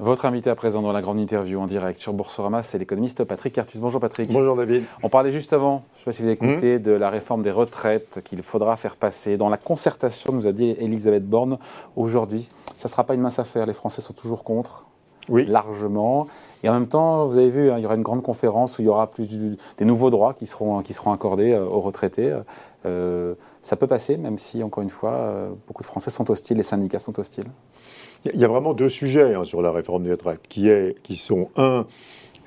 Votre invité à présent dans la grande interview en direct sur Boursorama, c'est l'économiste Patrick Artus. Bonjour Patrick. Bonjour David. On parlait juste avant, je ne sais pas si vous avez écouté, hmm. de la réforme des retraites qu'il faudra faire passer. Dans la concertation, nous a dit Elisabeth Borne aujourd'hui, ça ne sera pas une mince affaire. Les Français sont toujours contre, oui. largement. Et en même temps, vous avez vu, hein, il y aura une grande conférence où il y aura plus des nouveaux droits qui seront, qui seront accordés euh, aux retraités. Euh, ça peut passer, même si, encore une fois, euh, beaucoup de Français sont hostiles, les syndicats sont hostiles. Il y a vraiment deux sujets hein, sur la réforme des retraites, qui, sont, un,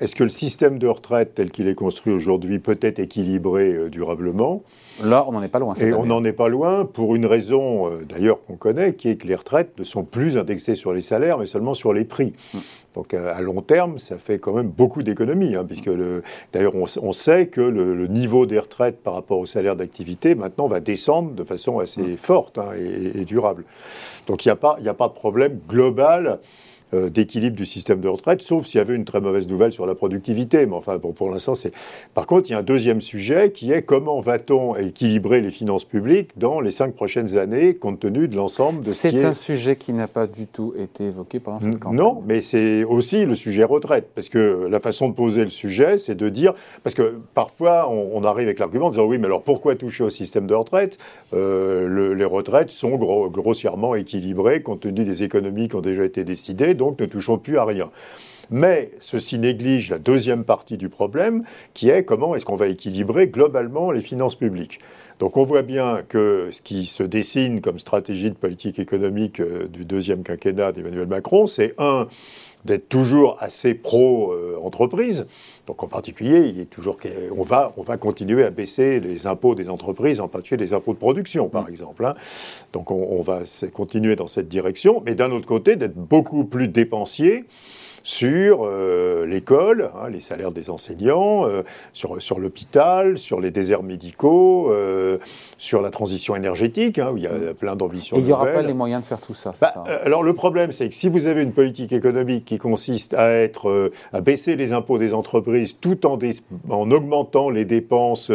est-ce que le système de retraite tel qu'il est construit aujourd'hui peut être équilibré euh, durablement? Là, on n'en est pas loin. Et on n'en est pas loin pour une raison, euh, d'ailleurs, qu'on connaît, qui est que les retraites ne sont plus indexées sur les salaires, mais seulement sur les prix. Mm. Donc à long terme, ça fait quand même beaucoup d'économies, hein, puisque d'ailleurs on, sait que le, niveau des retraites par rapport au salaire d'activité maintenant va descendre de façon assez mm. forte hein, et, et, durable. Donc il n'y a pas de problème global euh, d'équilibre du système de retraite, sauf s'il y avait une très mauvaise nouvelle sur la productivité. Mais enfin, bon, pour l'instant, c'est. Par contre, il y a un deuxième sujet qui est comment va-t-on équilibrer les finances publiques dans les cinq prochaines années, compte tenu de l'ensemble de ce qui est. C'est un sujet qui n'a pas du tout été évoqué pendant cette campagne. Non, mais c'est aussi le sujet retraite, parce que la façon de poser le sujet, c'est de dire, parce que parfois on, arrive avec l'argument en disant oui, mais alors pourquoi toucher au système de retraite? Euh, Les retraites sont grossièrement équilibrées compte tenu des économies qui ont déjà été décidées donc ne touchons plus à rien. Mais ceci néglige la deuxième partie du problème, qui est comment est-ce qu'on va équilibrer globalement les finances publiques. Donc on voit bien que ce qui se dessine comme stratégie de politique économique euh, du deuxième quinquennat d'Emmanuel Macron, c'est un d'être toujours assez pro-entreprise. Donc en particulier, il est toujours, on, va, on va continuer à baisser les impôts des entreprises, en particulier les impôts de production, par mm. exemple. Hein. Donc on, va continuer dans cette direction, mais d'un autre côté, d'être beaucoup plus dépensier sur euh, l'école, hein, les salaires des enseignants, euh, sur, sur l'hôpital, sur les déserts médicaux, euh, sur la transition énergétique, hein, où il y a mm. plein d'ambitions. Et il n'y aura pas les moyens de faire tout ça, bah, ça Alors le problème, c'est que si vous avez une politique économique qui consiste à, être, à baisser les impôts des entreprises tout en, en augmentant les dépenses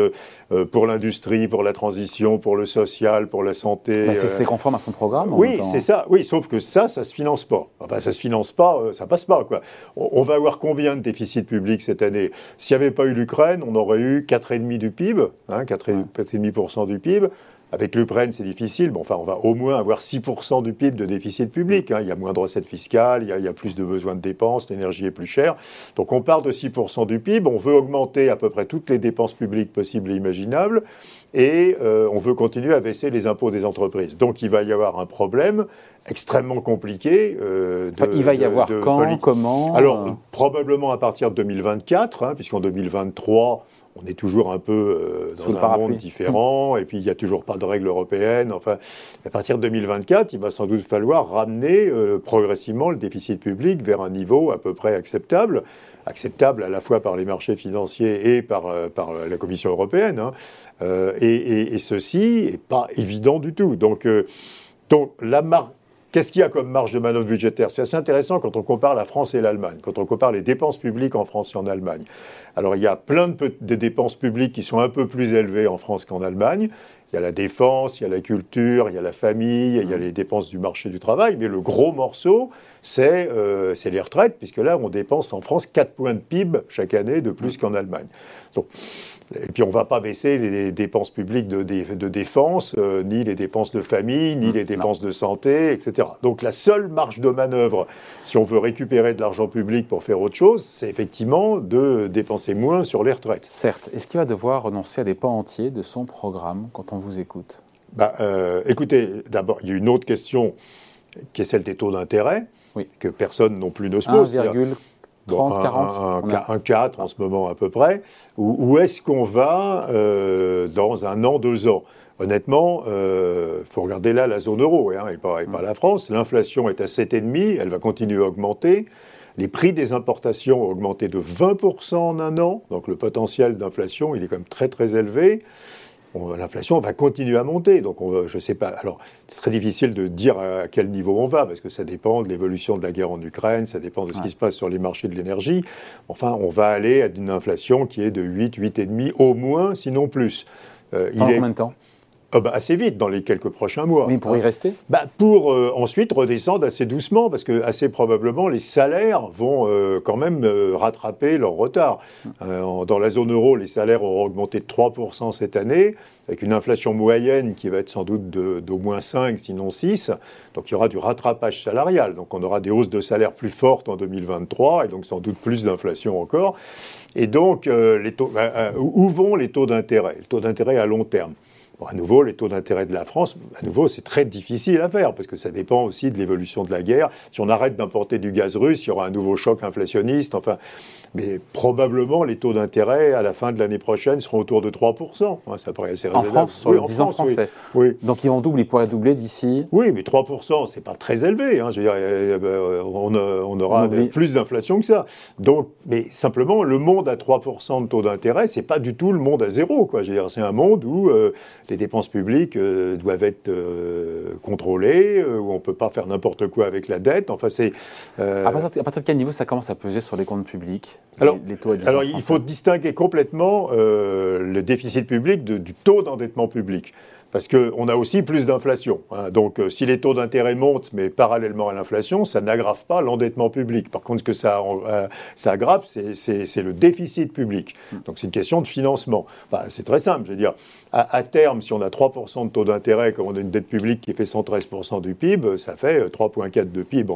pour l'industrie, pour la transition, pour le social, pour la santé. Bah, c'est conforme à son programme Oui, c'est ça. Oui, sauf que ça, ça ne se finance pas. Enfin, ça ne se finance pas, ça passe pas. Quoi. On va avoir combien de déficit public cette année? S'il n'y avait pas eu l'Ukraine, on aurait eu 4,5 du PIB, hein, 4,5% du PIB. Avec l'Ukraine, c'est difficile. Bon, enfin, on va au moins avoir 6% du PIB de déficit public. Hein. Il y a moins de recettes fiscales, il y, a, plus de besoins de dépenses, l'énergie est plus chère. Donc on part de 6% du PIB, on veut augmenter à peu près toutes les dépenses publiques possibles et imaginables, et euh, on veut continuer à baisser les impôts des entreprises. Donc il va y avoir un problème extrêmement compliqué. Euh, il va y avoir quand, comment Alors, euh probablement à partir de 2024, hein, puisqu'en 2023, on est toujours un peu euh, dans un monde différent, et puis il n'y a toujours pas de règles européennes. Enfin, à partir de 2024, il va sans doute falloir ramener progressivement le déficit public vers un niveau à peu près acceptable, acceptable à la fois par les marchés financiers et par, par la Commission européenne. Hein. et, et, et, ceci n'est pas évident du tout. Donc, donc la, marque Qu'est-ce qu'il y a comme marge de manœuvre budgétaire? C'est assez intéressant quand on compare la France et l'Allemagne, quand on compare les dépenses publiques en France et en Allemagne. Alors il y a plein de, dépenses publiques qui sont un peu plus élevées en France qu'en Allemagne. Il y a la défense, il y a la culture, il y a la famille, il y a les dépenses du marché du travail, mais le gros morceau, c'est euh, les retraites, puisque là, on dépense en France 4 points de PIB chaque année de plus qu'en Allemagne. Donc, et puis on ne va pas baisser les dépenses publiques de, défense, euh, ni les dépenses de famille, ni mmh, les dépenses de santé, etc. Donc la seule marge de manœuvre, si on veut récupérer de l'argent public pour faire autre chose, c'est effectivement de dépenser moins sur les retraites. Certes. Est-ce qu'il va devoir renoncer à des pans entiers de son programme quand on vous écoute? Bah, euh, Écoutez, d'abord, il y a une autre question qui est celle des taux d'intérêt, que personne non plus ne se pose. 30, 40 un, 4 en ce moment à peu près. Où, est-ce qu'on va euh, dans un an, deux ans? Honnêtement, il euh, faut regarder là la zone euro hein, et, pas, pas, la France. L'inflation est à 7,5, elle va continuer à augmenter. Les prix des importations ont augmenté de 20% en un an, donc le potentiel d'inflation, il est quand même très très élevé l'inflation va continuer à monter. Donc, on, je ne sais pas. Alors, c'est très difficile de dire à quel niveau on va, parce que ça dépend de l'évolution de la guerre en Ukraine, ça dépend de ce qui se passe sur les marchés de l'énergie. Enfin, on va aller à une inflation qui est de 8, 8,5 au moins, sinon plus. Euh, Pendant combien de temps? Ah bah, assez vite, dans les quelques prochains mois. Mais pour y rester bah, Pour euh, ensuite redescendre assez doucement, parce que assez probablement, les salaires vont euh, quand même euh, rattraper leur retard. dans la zone euro, les salaires auront augmenté de 3% cette année, avec une inflation moyenne qui va être sans doute d'au moins 5, sinon 6. Donc il y aura du rattrapage salarial. Donc on aura des hausses de salaires plus fortes en 2023, et donc sans doute plus d'inflation encore. Et donc, les taux, où vont les taux d'intérêt? Le taux d'intérêt à long terme à nouveau, les taux d'intérêt de la France, à nouveau, c'est très difficile à faire parce que ça dépend aussi de l'évolution de la guerre. Si on arrête d'importer du gaz russe, il y aura un nouveau choc inflationniste. Enfin, mais probablement les taux d'intérêt à la fin de l'année prochaine seront autour de 3%. ça paraît assez raisonnable. En France, sur oui, en français. Oui. Donc ils vont doubler, ils pourraient doubler d'ici. Oui, mais 3%, c'est pas très élevé. Hein. Je veux dire, euh, euh, on, aura plus d'inflation que ça. Donc, mais simplement, le monde à 3% de taux d'intérêt, c'est pas du tout le monde à zéro. Quoi. Je veux dire, c'est un monde où euh, les dépenses publiques doivent être contrôlées, où on peut pas faire n'importe quoi avec la dette. Enfin, c'est. À, partir de quel niveau ça commence à peser sur les comptes publics alors, alors il faut distinguer complètement euh, le déficit public du taux d'endettement public parce qu'on a aussi plus d'inflation. Hein. Donc, euh, si les taux d'intérêt montent, mais parallèlement à l'inflation, ça n'aggrave pas l'endettement public. Par contre, ce que ça, euh, ça aggrave, c'est le déficit public. Donc, c'est une question de financement. c'est très simple. Je veux dire, à, terme, si on a 3% de taux d'intérêt, comme on a une dette publique qui fait 113% du PIB, ça fait 3,4 euh, de PIB.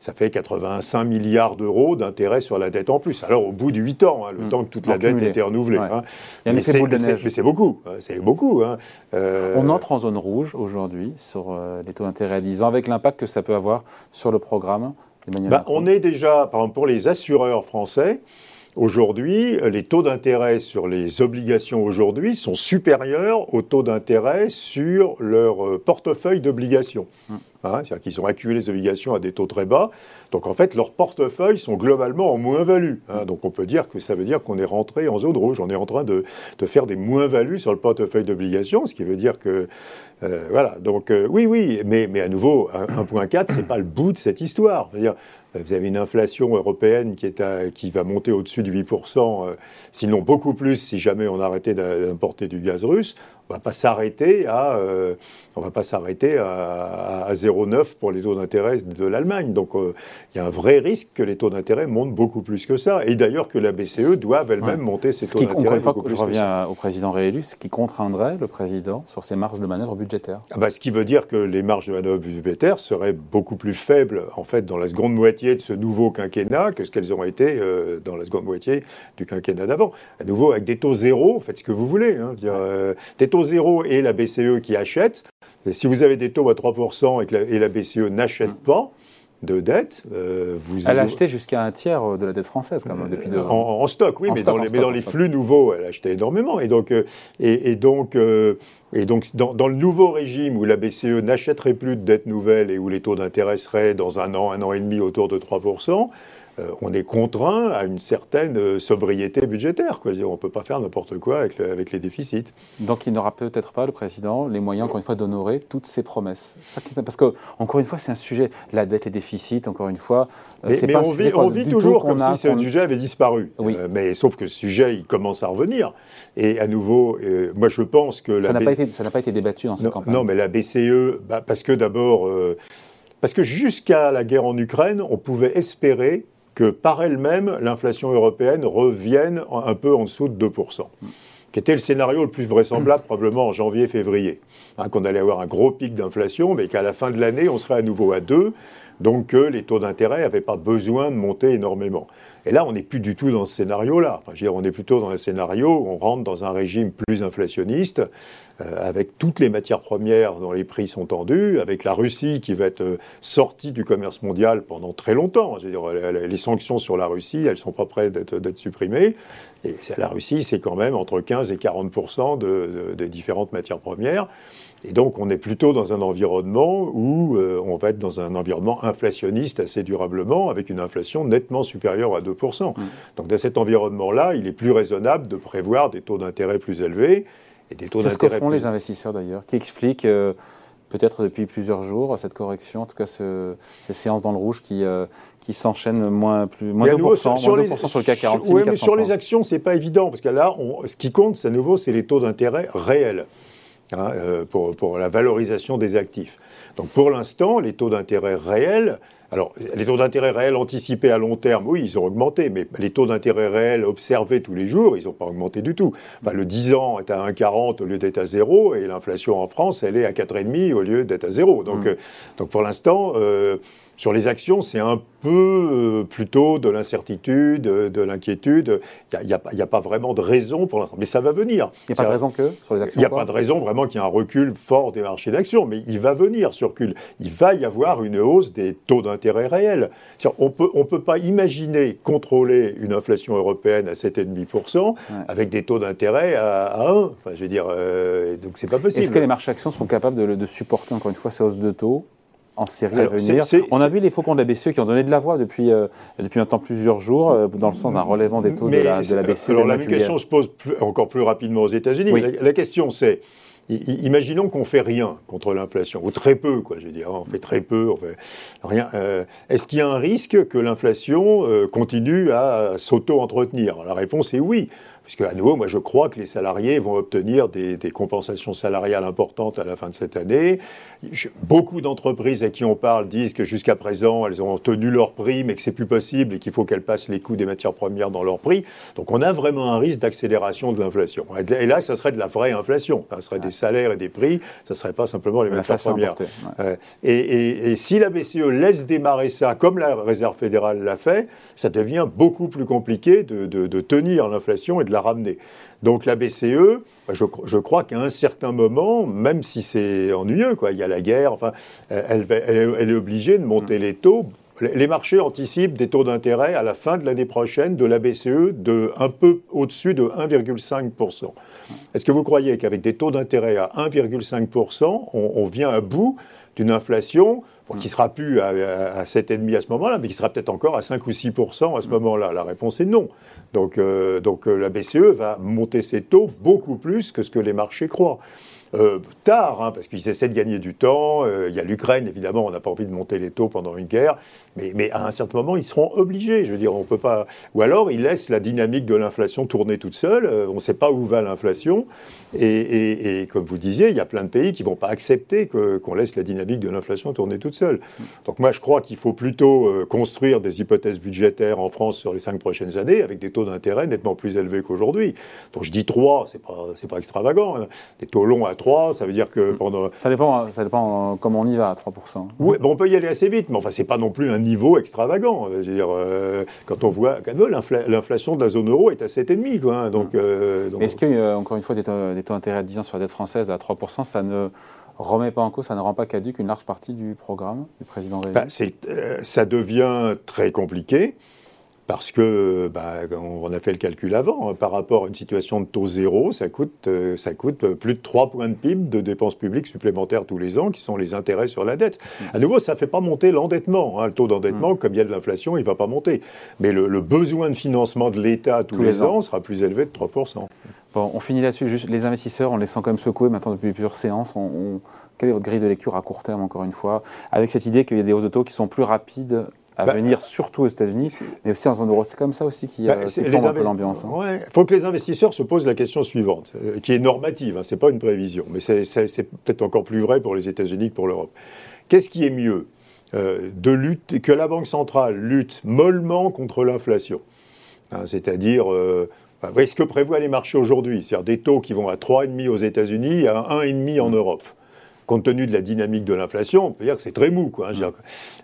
Ça fait 85 milliards d'euros d'intérêt sur la dette en plus. Alors, au bout de 8 ans, hein, le mmh. temps que toute la dette était renouvelée. Hein. Mais c'est beaucoup. C'est beaucoup. On entre en zone rouge aujourd'hui sur euh, les taux d'intérêt à 10 ans, avec l'impact que ça peut avoir sur le programme. Bah, on est déjà, par exemple, pour les assureurs français, Aujourd'hui, les taux d'intérêt sur les obligations aujourd'hui sont supérieurs aux taux d'intérêt sur leur euh, portefeuille d'obligations. Hum. Hein, c'est-à-dire qu'ils ont accumulé les obligations à des taux très bas. Donc en fait, leurs portefeuilles sont globalement en moins-value. Hein. donc on peut dire que ça veut dire qu'on est rentré en zone rouge. On est en train de, faire des moins-values sur le portefeuille d'obligations, ce qui veut dire que euh, voilà. Donc euh, oui, oui, mais, mais à nouveau, 1.4, c'est pas le bout de cette histoire. dire, vous avez une inflation européenne qui, va monter au-dessus de 8%, euh, sinon beaucoup plus si jamais on arrêtait d'importer du gaz russe. On va pas s'arrêter à, on va pas s'arrêter à, à 0,9 pour les taux d'intérêt de l'Allemagne. Donc il y a un vrai risque que les taux d'intérêt montent beaucoup plus que ça. Et d'ailleurs que la BCE doive elle-même monter ses taux d'intérêt. Je reviens au président réélu, ce qui contraindrait le président sur ses marges de manœuvre budgétaires. Ah bah, ce qui veut dire que les marges de manœuvre budgétaires seraient beaucoup plus faibles en fait dans la seconde moitié de ce nouveau quinquennat que ce qu'elles ont été euh, dans la seconde moitié du quinquennat d'avant. À nouveau avec des taux zéro, faites ce que vous voulez. Hein. Euh, des taux zéro et la BCE qui achète. si vous avez des taux à 3% et que et la BCE n'achète mm. pas, de dette. Euh, vous elle a acheté jusqu'à un tiers de la dette française, quand même, depuis deux ans. En, stock, oui, mais, dans les, mais, dans les, flux nouveaux, elle a acheté énormément. Et donc, euh, et, donc, euh, et donc dans, dans, le nouveau régime où la BCE n'achèterait plus de dettes nouvelles et où les taux d'intérêt seraient dans un an, un an et demi autour de 3%, euh, on est contraint à une certaine euh, sobriété budgétaire. Quoi. On ne peut pas faire n'importe quoi avec, les déficits. Donc il n'aura peut-être pas, le président, les moyens, encore une fois, d'honorer toutes ses promesses. Parce que, encore une fois, c'est un sujet, la dette et déficit, encore une fois. Euh, mais, on, vit, toujours comme si ce sujet avait disparu. mais sauf que ce sujet, il commence à revenir. Et à nouveau, moi je pense que... Ça n'a pas, pas, été débattu dans cette campagne. Non, mais la BCE, bah, parce que d'abord... parce que jusqu'à la guerre en Ukraine, on pouvait espérer que par elle-même, l'inflation européenne revienne un peu en dessous de 2%, qui était le scénario le plus vraisemblable probablement en janvier-février, hein, qu'on allait avoir un gros pic d'inflation, mais qu'à la fin de l'année, on serait à nouveau à 2, donc que les taux d'intérêt n'avaient pas besoin de monter énormément. Et là, on n'est plus du tout dans ce scénario-là. Enfin, on est plutôt dans un scénario où on rentre dans un régime plus inflationniste, euh, avec toutes les matières premières dont les prix sont tendus, avec la Russie qui va être euh, sortie du commerce mondial pendant très longtemps. Les sanctions sur la Russie, elles sont pas prêtes d'être supprimées. Et la Russie, c'est quand même entre 15 et 40 de, de, différentes matières premières. Et donc, on est plutôt dans un environnement où euh, on va être dans un environnement inflationniste assez durablement, avec une inflation nettement supérieure à 2%. Mmh. Donc, dans cet environnement-là, il est plus raisonnable de prévoir des taux d'intérêt plus élevés. Et des taux C'est ce que font les investisseurs d'ailleurs, qui expliquent euh, peut-être depuis plusieurs jours cette correction, en tout cas ces séances dans le rouge qui, euh, qui s'enchaînent moins, plus, moins 2%, sur, sur, les, sur, le CAC 46. Oui, mais sur les actions, c'est pas évident, parce que là, ce qui compte, à nouveau, c'est les taux d'intérêt réels. hein, pour, pour la valorisation des actifs. Donc pour l'instant, les taux d'intérêt réels alors, les taux d'intérêt réels anticipés à long terme, oui, ils ont augmenté, mais les taux d'intérêt réels observés tous les jours, ils n'ont pas augmenté du tout. le 10 ans est à 1,40 au lieu d'être à 0, et l'inflation en France, elle est à 4,5 au lieu d'être à 0. Donc, mmh. euh, donc pour l'instant, euh, sur les actions, c'est un peu euh, plutôt de l'incertitude, de l'inquiétude. Il n'y a, pas vraiment de raison pour l'instant. Mais ça va venir. Il n'y a pas de raison que sur les actions Il n'y a pas de raison vraiment qu'il y ait un recul fort des marchés d'actions. Mais il va venir ce recul. Il va y avoir une hausse des taux d'intérêt réels. On peut, ne on peut pas imaginer contrôler une inflation européenne à 7,5% avec des taux d'intérêt à, 1. Enfin, je veux dire, euh, donc c'est pas possible. Est-ce que les marchés actions sont capables de, de supporter encore une fois ces hausses de taux en série à venir. On a vu les faucons de la BCE qui ont donné de la voix depuis, euh, depuis maintenant plusieurs jours, euh, dans le sens d'un relèvement des taux de la, de la, BCE. Alors la question se pose encore plus rapidement aux États-Unis. La, question c'est. Imaginons qu'on fait rien contre l'inflation, ou très peu, quoi. Je veux dire, on fait très peu, on fait rien. Euh, est-ce qu'il y a un risque que l'inflation continue à s'auto-entretenir? La réponse est oui. Puisque, à nouveau, moi, je crois que les salariés vont obtenir des, compensations salariales importantes à la fin de cette année. beaucoup d'entreprises à qui on parle disent que jusqu'à présent, elles ont tenu leur prix, mais que c'est plus possible et qu'il faut qu'elles passent les coûts des matières premières dans leur prix. Donc, on a vraiment un risque d'accélération de l'inflation. Et là, ça serait de la vraie inflation. Ça serait des salaires et des prix. Ça ne serait pas simplement les matières premières. et, si la BCE laisse démarrer ça, comme la Réserve fédérale l'a fait, ça devient beaucoup plus compliqué de, de tenir l'inflation et de la ramener. Donc la BCE, je, je crois qu'à un certain moment, même si c'est ennuyeux, quoi, il y a la guerre, enfin, elle, elle, est obligée de monter les taux. Les marchés anticipent des taux d'intérêt à la fin de l'année prochaine de la BCE de un peu au-dessus de 1,5%. Est-ce que vous croyez qu'avec des taux d'intérêt à 1,5%, on, on vient à bout d'une inflation qui sera plus à, à, 7,5 à ce moment-là, mais qui sera peut-être encore à 5 ou 6% à ce moment-là La réponse est non. Donc, euh, donc euh, la BCE va monter ses taux beaucoup plus que ce que les marchés croient. Euh, tard, hein, parce qu'ils essaient de gagner du temps. Euh, il y a l'Ukraine, évidemment, on n'a pas envie de monter les taux pendant une guerre, mais, à un certain moment, ils seront obligés. Je veux dire, on peut pas. Ou alors, ils laissent la dynamique de l'inflation tourner toute seule. Euh, on ne sait pas où va l'inflation. Et, comme vous disiez, il y a plein de pays qui ne vont pas accepter qu'on laisse la dynamique de l'inflation tourner toute seule. Donc, moi, je crois qu'il faut plutôt construire des hypothèses budgétaires en France sur les cinq prochaines années avec des taux d'intérêt nettement plus élevés qu'aujourd'hui. Donc, je dis 3, c'est pas, pas extravagant. Hein. Des taux longs à 3 ça veut dire que mm. pendant... Ça dépend, ça dépend comment on y va à 3%. Oui, bon, on peut y aller assez vite, mais enfin, c'est pas non plus un niveau extravagant. Je veux dire, euh, quand on voit l'inflation de la zone euro est à 7,5, quoi. Hein, donc, mm. euh, donc... Est-ce que, euh, encore une fois, des taux, des taux d'intérêt à 10 ans sur la dette française à 3%, ça ne remet pas en cause, ça ne rend pas caduque une large partie du programme du président Rémy bah, Ça devient très compliqué parce que bah, on a fait le calcul avant, hein. par rapport à une situation de taux zéro, ça coûte, euh, ça coûte plus de 3 points de PIB de dépenses publiques supplémentaires tous les ans, qui sont les intérêts sur la dette. À nouveau, ça ne fait pas monter l'endettement. Hein. Le taux d'endettement, mmh. comme il y a de l'inflation, il ne va pas monter. Mais le, besoin de financement de l'État tous, les, ans. sera plus élevé de 3%. Bon, on finit là-dessus. Juste les investisseurs, on les sent quand même secouer maintenant depuis plusieurs séances. On, Quelle est votre grille de lecture à court terme, encore une fois, avec cette idée qu'il y a des hausses de taux qui sont plus rapides à bah, venir, surtout aux États-Unis, mais aussi en zone euro. C'est comme ça aussi qui, bah, un peu l'ambiance. Il hein. faut que les investisseurs se posent la question suivante, euh, qui est normative, hein, ce n'est pas une prévision, mais c'est peut-être encore plus vrai pour les États-Unis que pour l'Europe. Qu'est-ce qui est mieux euh, de lutte, que la Banque centrale lutte mollement contre l'inflation hein, C'est-à-dire, euh, bah, ce que prévoient les marchés aujourd'hui, c'est-à-dire des taux qui vont à 3,5 aux États-Unis et à 1,5 en. Europe compte tenu de la dynamique de l'inflation, on peut dire que c'est très mou. Quoi, hein,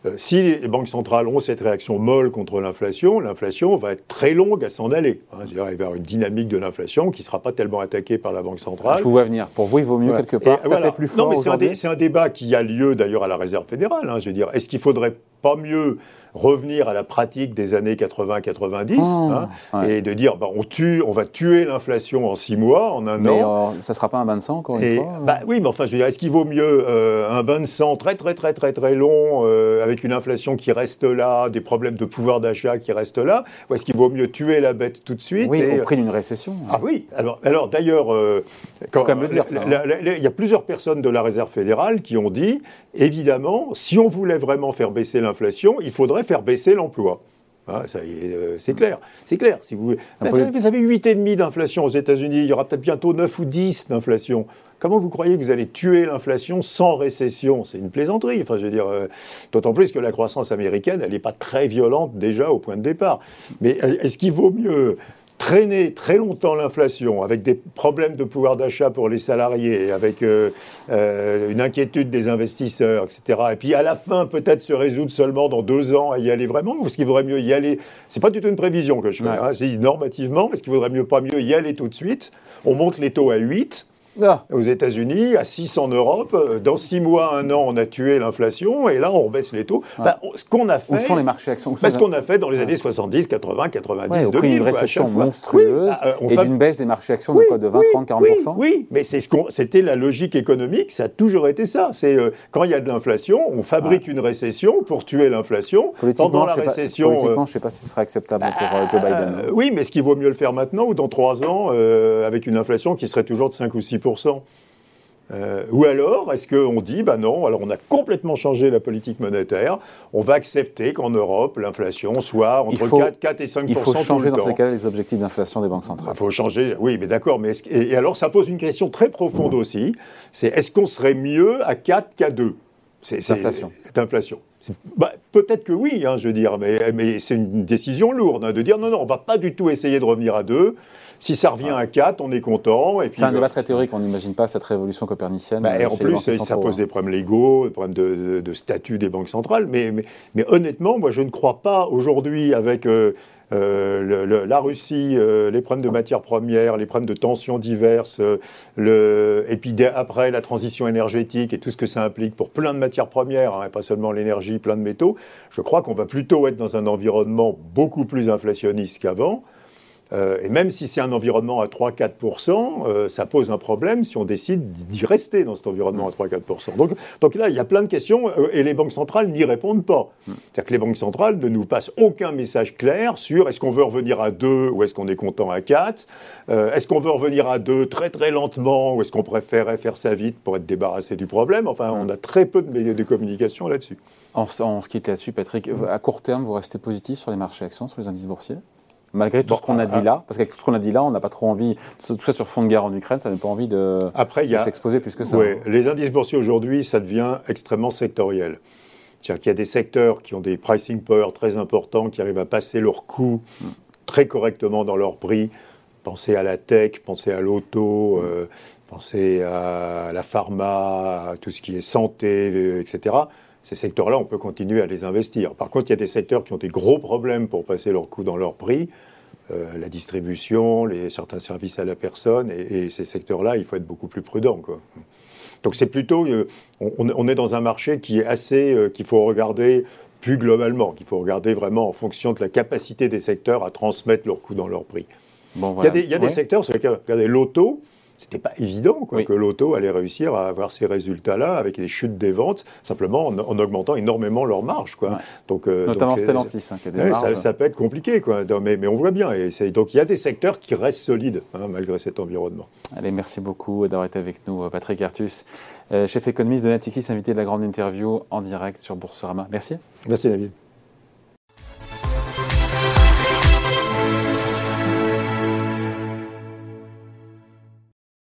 euh, si les banques centrales ont cette réaction molle contre l'inflation, l'inflation va être très longue à s'en aller. Hein, il va y avoir une dynamique de l'inflation qui ne sera pas tellement attaquée par la Banque centrale. Je vous vois venir. Pour vous, il vaut mieux quelque part taper plus fort. Non, mais c'est un, débat qui a lieu d'ailleurs à la Réserve fédérale. Hein, je veux dire, est-ce qu'il faudrait pas mieux revenir à la pratique des années 80-90 hein, et de dire bah, on, tue, on va tuer l'inflation en six mois, en un mais an. Euh, ça ne sera pas un bain de sang, encore une fois bah, Oui, mais enfin, je veux dire, est-ce qu'il vaut mieux euh, un bain de sang très, très, très, très, très long, euh, avec une inflation qui reste là, des problèmes de pouvoir d'achat qui restent là, ou est-ce qu'il vaut mieux tuer la bête tout de suite Oui, au prix d'une récession. Ah oui, alors, alors d'ailleurs, il y a plusieurs personnes de la Réserve fédérale qui ont dit, évidemment, si on voulait vraiment faire baisser l'inflation, il faudrait faire baisser l'emploi. Ah, euh, c'est clair. C'est clair. Si vous, vous avez 8,5 d'inflation aux États-Unis, il y aura peut-être bientôt 9 ou 10 d'inflation. Comment vous croyez que vous allez tuer l'inflation sans récession? C'est une plaisanterie. Enfin, je veux dire, euh, d'autant plus que la croissance américaine, elle n'est pas très violente déjà au point de départ. Mais est-ce qu'il vaut mieux traîner très longtemps l'inflation avec des problèmes de pouvoir d'achat pour les salariés, avec euh, euh, une inquiétude des investisseurs, etc. Et puis à la fin, peut-être se résoudre seulement dans deux ans à y aller vraiment, ou est-ce qu'il vaudrait mieux y aller? C'est pas du tout une prévision que je fais, hein, je dis normativement, est-ce qu'il vaudrait mieux pas mieux y aller tout de suite? On monte les taux à 8, ah. aux États-Unis, à 6 en Europe. Dans 6 mois, un an, on a tué l'inflation et là, on baisse les taux. ce qu'on a fait. Où sont les marchés actions Ce qu'on a fait dans les années 70, 80, 90, ouais, 2000. une récession monstrueuse ah, euh, et d'une baisse des marchés actions de, quoi, de 20, 30, 40 Oui, mais c'était la logique économique, ça a toujours été ça. C'est euh, quand il y a de l'inflation, on fabrique une récession pour tuer l'inflation. Pendant la récession. Pas, euh, je ne sais pas si ce sera acceptable pour Joe Biden. oui, mais est-ce qu'il vaut mieux le faire maintenant ou dans 3 ans avec une inflation qui serait toujours de 5 ou 6 euh, ou alors, est-ce qu'on dit, bah non, alors on a complètement changé la politique monétaire, on va accepter qu'en Europe, l'inflation soit entre 4, 4, et 5 Il faut changer dans ces cas les objectifs d'inflation des banques centrales. Il faut changer, oui, mais d'accord. Mais et, alors, ça pose une question très profonde aussi c'est est-ce qu'on serait mieux à 4 qu'à 2 C'est inflation. Bah, Peut-être que oui, hein, je veux dire, mais, mais c'est une décision lourde hein, de dire non, non, on ne va pas du tout essayer de revenir à 2. Si ça revient à 4, on est content. C'est un débat très théorique, on n'imagine pas cette révolution copernicienne. Bah, et en plus, ça pose des problèmes légaux, des problèmes de, statut des banques centrales. Mais, mais, honnêtement, moi, je ne crois pas aujourd'hui, avec euh, euh, la Russie, euh, les problèmes de matières premières, les problèmes de tensions diverses, le, et puis après la transition énergétique et tout ce que ça implique pour plein de matières premières, hein, et pas seulement l'énergie, plein de métaux, je crois qu'on va plutôt être dans un environnement beaucoup plus inflationniste qu'avant. Euh, et même si c'est un environnement à 3-4%, euh, ça pose un problème si on décide d'y rester dans cet environnement à 3-4%. Donc, donc là, il y a plein de questions euh, et les banques centrales n'y répondent pas. C'est-à-dire que les banques centrales ne nous passent aucun message clair sur est-ce qu'on veut revenir à 2 ou est-ce qu'on est content à 4 Est-ce qu'on veut revenir à 2 très très lentement ou est-ce qu'on préférerait faire ça vite pour être débarrassé du problème Enfin, on a très peu de, de communication là-dessus. En, en ce qui est là-dessus, Patrick, à court terme, vous restez positif sur les marchés actions, sur les indices boursiers? Malgré tout ce qu'on a dit là, parce qu'avec tout ce qu'on a dit là, on n'a pas trop envie, tout ça sur fond de guerre en Ukraine, ça n'a pas envie de, s'exposer plus que ça. Ouais, les indices boursiers aujourd'hui, ça devient extrêmement sectoriel. C'est-à-dire qu'il y a des secteurs qui ont des pricing power très importants, qui arrivent à passer leurs coûts très correctement dans leur prix. Pensez à la tech, pensez à l'auto, euh, pensez à la pharma, à tout ce qui est santé, etc ces secteurs-là, on peut continuer à les investir. Par contre, il y a des secteurs qui ont des gros problèmes pour passer leurs coûts dans leur prix. Euh, la distribution, les, certains services à la personne, et, ces secteurs-là, il faut être beaucoup plus prudent. Donc c'est plutôt, euh, on, est dans un marché qui est assez, euh, qu'il faut regarder plus globalement, qu'il faut regarder vraiment en fonction de la capacité des secteurs à transmettre leurs coûts dans leur prix. Bon, Il y a des, il y a des secteurs, regardez l'auto, c'était pas évident que l'auto allait réussir à avoir ces résultats-là avec les chutes des ventes, simplement en, augmentant énormément leurs marges. Quoi. Donc, euh, Notamment Stellantis, hein, qui a des ça, ça, peut être compliqué, quoi. mais, mais, on voit bien. Et donc il y a des secteurs qui restent solides hein, malgré cet environnement. Allez, merci beaucoup d'avoir été avec nous, Patrick Artus, euh, chef économiste de Natixis, invité de la grande interview en direct sur Boursorama. Merci. Merci David.